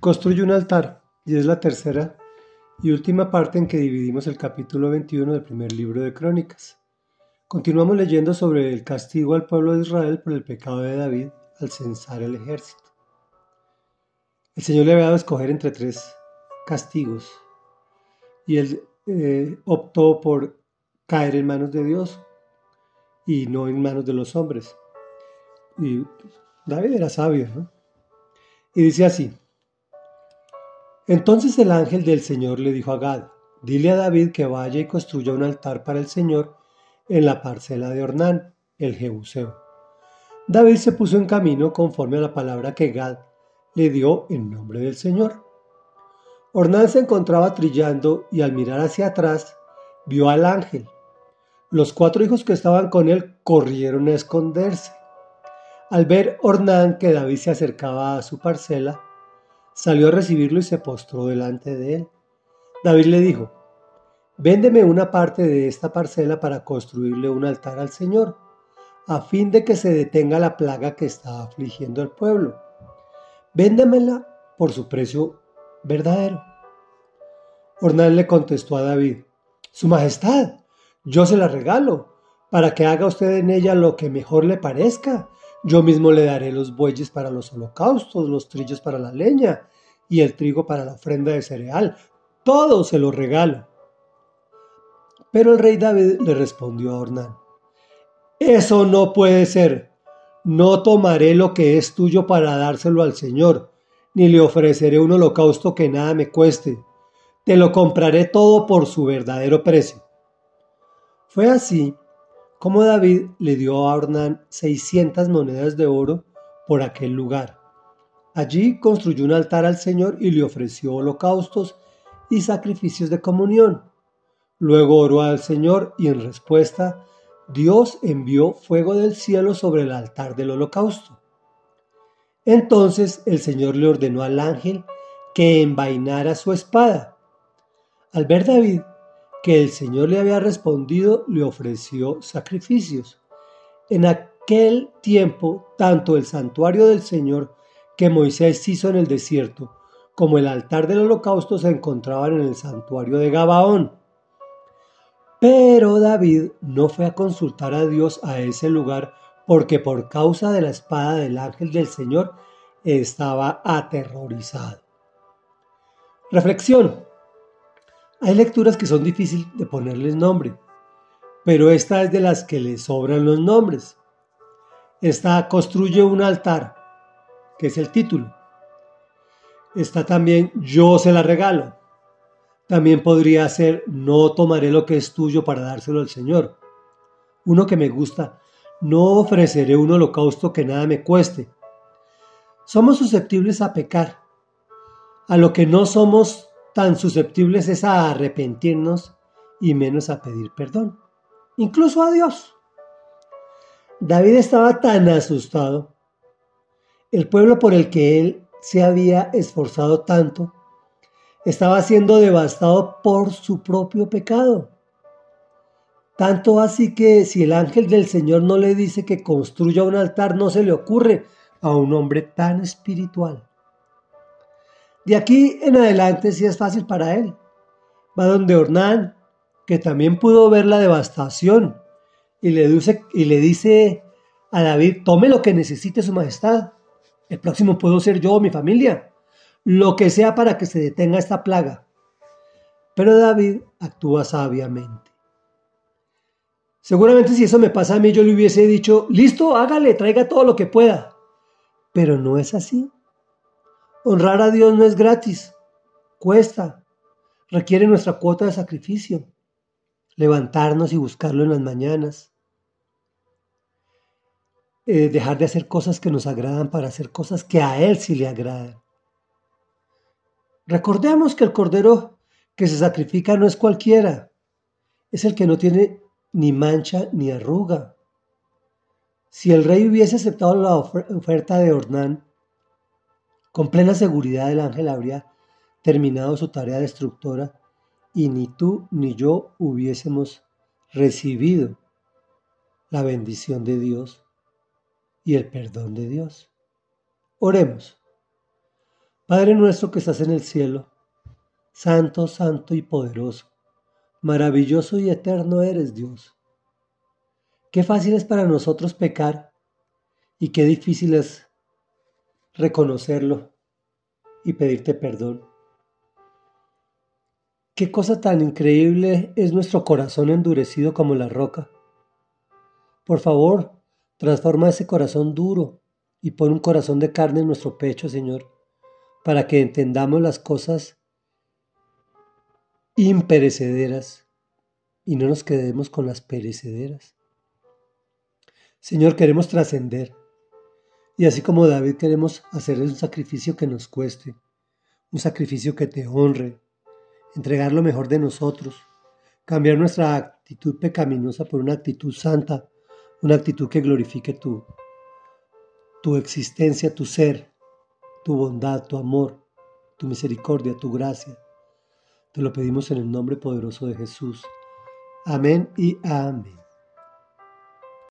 construye un altar y es la tercera y última parte en que dividimos el capítulo 21 del primer libro de Crónicas. Continuamos leyendo sobre el castigo al pueblo de Israel por el pecado de David al censar el ejército. El Señor le había dado a escoger entre tres castigos y él eh, optó por caer en manos de Dios y no en manos de los hombres. Y David era sabio, ¿no? Y dice así, entonces el ángel del Señor le dijo a Gad, dile a David que vaya y construya un altar para el Señor en la parcela de Ornán, el Jebuseo. David se puso en camino conforme a la palabra que Gad le dio en nombre del Señor. Ornán se encontraba trillando y al mirar hacia atrás vio al ángel. Los cuatro hijos que estaban con él corrieron a esconderse. Al ver Ornán que David se acercaba a su parcela, salió a recibirlo y se postró delante de él. David le dijo, Véndeme una parte de esta parcela para construirle un altar al Señor, a fin de que se detenga la plaga que está afligiendo al pueblo. Véndemela por su precio verdadero. Ornán le contestó a David, Su Majestad, yo se la regalo, para que haga usted en ella lo que mejor le parezca, yo mismo le daré los bueyes para los holocaustos, los trillos para la leña y el trigo para la ofrenda de cereal. Todo se lo regalo. Pero el rey David le respondió a Ornán, Eso no puede ser. No tomaré lo que es tuyo para dárselo al Señor, ni le ofreceré un holocausto que nada me cueste. Te lo compraré todo por su verdadero precio. Fue así como David le dio a Ornán 600 monedas de oro por aquel lugar. Allí construyó un altar al Señor y le ofreció holocaustos y sacrificios de comunión. Luego oró al Señor y en respuesta Dios envió fuego del cielo sobre el altar del holocausto. Entonces el Señor le ordenó al ángel que envainara su espada. Al ver David que el Señor le había respondido, le ofreció sacrificios. En aquel tiempo, tanto el santuario del Señor que Moisés hizo en el desierto, como el altar del holocausto se encontraban en el santuario de Gabaón. Pero David no fue a consultar a Dios a ese lugar porque por causa de la espada del ángel del Señor estaba aterrorizado. Reflexión. Hay lecturas que son difíciles de ponerles nombre, pero esta es de las que le sobran los nombres. Esta construye un altar, que es el título. Está también yo se la regalo. También podría ser no tomaré lo que es tuyo para dárselo al Señor. Uno que me gusta, no ofreceré un holocausto que nada me cueste. Somos susceptibles a pecar. A lo que no somos tan susceptibles es a arrepentirnos y menos a pedir perdón, incluso a Dios. David estaba tan asustado. El pueblo por el que él se había esforzado tanto estaba siendo devastado por su propio pecado. Tanto así que si el ángel del Señor no le dice que construya un altar, no se le ocurre a un hombre tan espiritual. De aquí en adelante sí es fácil para él. Va donde Ornán, que también pudo ver la devastación, y le, dice, y le dice a David, tome lo que necesite su majestad. El próximo puedo ser yo o mi familia. Lo que sea para que se detenga esta plaga. Pero David actúa sabiamente. Seguramente si eso me pasa a mí yo le hubiese dicho, listo, hágale, traiga todo lo que pueda. Pero no es así. Honrar a Dios no es gratis, cuesta, requiere nuestra cuota de sacrificio, levantarnos y buscarlo en las mañanas, eh, dejar de hacer cosas que nos agradan para hacer cosas que a Él sí le agradan. Recordemos que el cordero que se sacrifica no es cualquiera, es el que no tiene ni mancha ni arruga. Si el rey hubiese aceptado la oferta de Ornán, con plena seguridad el ángel habría terminado su tarea destructora y ni tú ni yo hubiésemos recibido la bendición de Dios y el perdón de Dios. Oremos. Padre nuestro que estás en el cielo, santo, santo y poderoso, maravilloso y eterno eres Dios. Qué fácil es para nosotros pecar y qué difícil es reconocerlo y pedirte perdón. Qué cosa tan increíble es nuestro corazón endurecido como la roca. Por favor, transforma ese corazón duro y pon un corazón de carne en nuestro pecho, Señor, para que entendamos las cosas imperecederas y no nos quedemos con las perecederas. Señor, queremos trascender. Y así como David queremos hacer un sacrificio que nos cueste, un sacrificio que te honre, entregar lo mejor de nosotros, cambiar nuestra actitud pecaminosa por una actitud santa, una actitud que glorifique tu, tu existencia, tu ser, tu bondad, tu amor, tu misericordia, tu gracia. Te lo pedimos en el nombre poderoso de Jesús. Amén y amén.